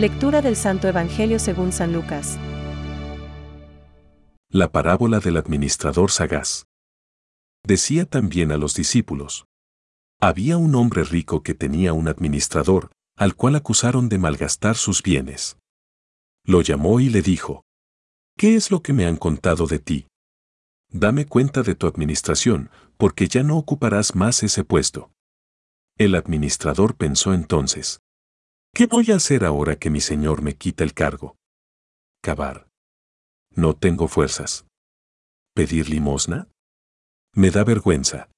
Lectura del Santo Evangelio según San Lucas. La parábola del administrador sagaz. Decía también a los discípulos. Había un hombre rico que tenía un administrador, al cual acusaron de malgastar sus bienes. Lo llamó y le dijo, ¿Qué es lo que me han contado de ti? Dame cuenta de tu administración, porque ya no ocuparás más ese puesto. El administrador pensó entonces, ¿qué voy a hacer ahora que mi señor me quita el cargo? Cavar. No tengo fuerzas. ¿Pedir limosna? Me da vergüenza.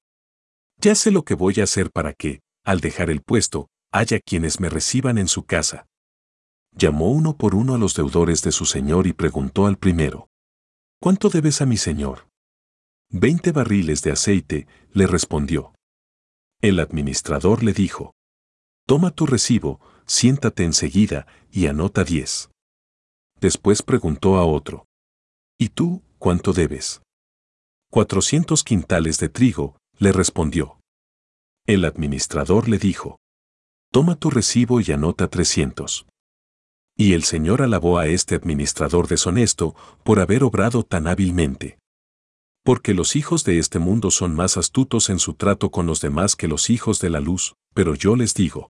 Ya sé lo que voy a hacer para que, al dejar el puesto, haya quienes me reciban en su casa. Llamó uno por uno a los deudores de su señor y preguntó al primero, ¿Cuánto debes a mi señor? Veinte barriles de aceite, le respondió. El administrador le dijo, Toma tu recibo, siéntate enseguida y anota diez. Después preguntó a otro, ¿Y tú, cuánto debes? Cuatrocientos quintales de trigo, le respondió. El administrador le dijo, Toma tu recibo y anota trescientos. Y el Señor alabó a este administrador deshonesto por haber obrado tan hábilmente. Porque los hijos de este mundo son más astutos en su trato con los demás que los hijos de la luz, pero yo les digo,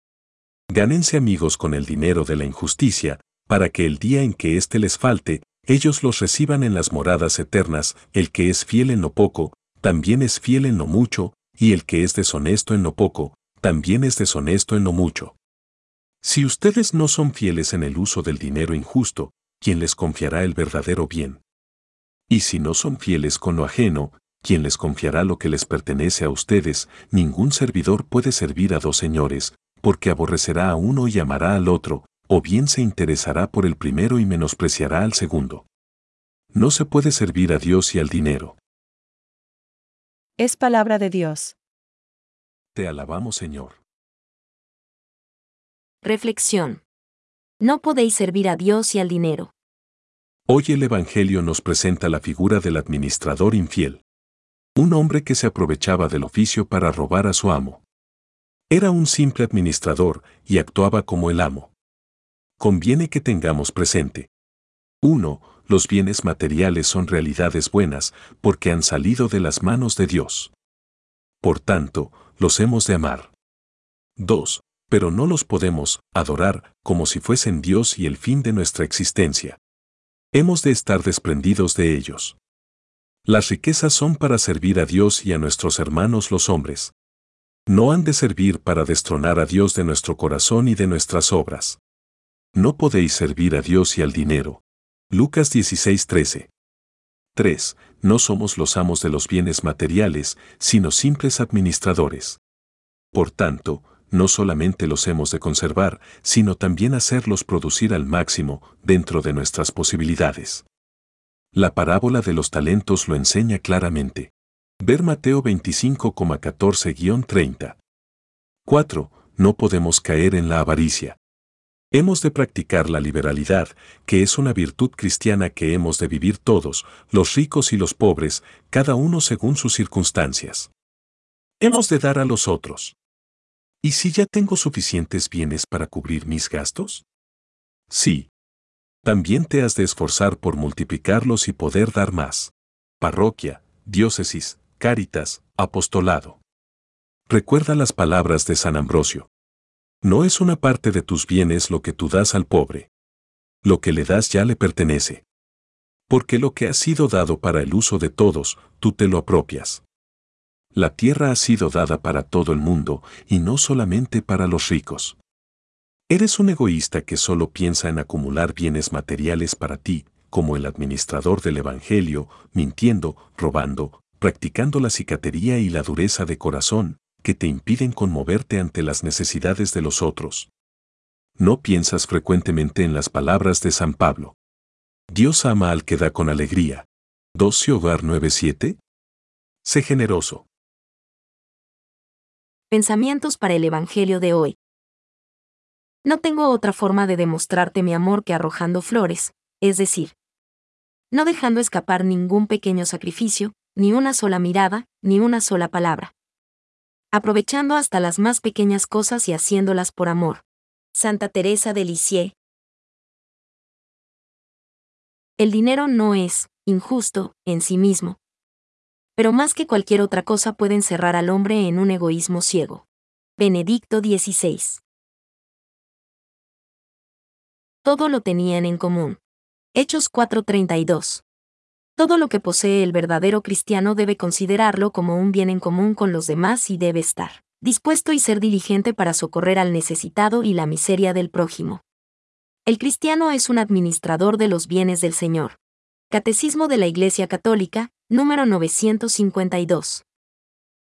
gánense amigos con el dinero de la injusticia, para que el día en que éste les falte, ellos los reciban en las moradas eternas, el que es fiel en lo poco, también es fiel en lo mucho, y el que es deshonesto en lo poco, también es deshonesto en lo mucho. Si ustedes no son fieles en el uso del dinero injusto, ¿quién les confiará el verdadero bien? Y si no son fieles con lo ajeno, ¿quién les confiará lo que les pertenece a ustedes? Ningún servidor puede servir a dos señores, porque aborrecerá a uno y amará al otro, o bien se interesará por el primero y menospreciará al segundo. No se puede servir a Dios y al dinero. Es palabra de Dios. Te alabamos, Señor. Reflexión. No podéis servir a Dios y al dinero. Hoy el Evangelio nos presenta la figura del administrador infiel. Un hombre que se aprovechaba del oficio para robar a su amo. Era un simple administrador y actuaba como el amo. Conviene que tengamos presente. 1. Los bienes materiales son realidades buenas porque han salido de las manos de Dios. Por tanto, los hemos de amar. 2 pero no los podemos adorar como si fuesen Dios y el fin de nuestra existencia. Hemos de estar desprendidos de ellos. Las riquezas son para servir a Dios y a nuestros hermanos los hombres. No han de servir para destronar a Dios de nuestro corazón y de nuestras obras. No podéis servir a Dios y al dinero. Lucas 16:13. 3. No somos los amos de los bienes materiales, sino simples administradores. Por tanto, no solamente los hemos de conservar, sino también hacerlos producir al máximo dentro de nuestras posibilidades. La parábola de los talentos lo enseña claramente. Ver Mateo 25,14-30. 4. No podemos caer en la avaricia. Hemos de practicar la liberalidad, que es una virtud cristiana que hemos de vivir todos, los ricos y los pobres, cada uno según sus circunstancias. Hemos de dar a los otros. ¿Y si ya tengo suficientes bienes para cubrir mis gastos? Sí. También te has de esforzar por multiplicarlos y poder dar más. Parroquia, diócesis, cáritas, apostolado. Recuerda las palabras de San Ambrosio. No es una parte de tus bienes lo que tú das al pobre. Lo que le das ya le pertenece. Porque lo que ha sido dado para el uso de todos, tú te lo apropias. La tierra ha sido dada para todo el mundo y no solamente para los ricos. Eres un egoísta que solo piensa en acumular bienes materiales para ti, como el administrador del Evangelio, mintiendo, robando, practicando la cicatería y la dureza de corazón, que te impiden conmoverte ante las necesidades de los otros. No piensas frecuentemente en las palabras de San Pablo. Dios ama al que da con alegría. 12 Hogar 9.7. Sé generoso. Pensamientos para el Evangelio de hoy. No tengo otra forma de demostrarte mi amor que arrojando flores, es decir, no dejando escapar ningún pequeño sacrificio, ni una sola mirada, ni una sola palabra. Aprovechando hasta las más pequeñas cosas y haciéndolas por amor. Santa Teresa de Lisieux. El dinero no es, injusto, en sí mismo. Pero más que cualquier otra cosa puede encerrar al hombre en un egoísmo ciego. Benedicto XVI. Todo lo tenían en común. Hechos 4:32. Todo lo que posee el verdadero cristiano debe considerarlo como un bien en común con los demás y debe estar dispuesto y ser diligente para socorrer al necesitado y la miseria del prójimo. El cristiano es un administrador de los bienes del Señor. Catecismo de la Iglesia Católica, número 952.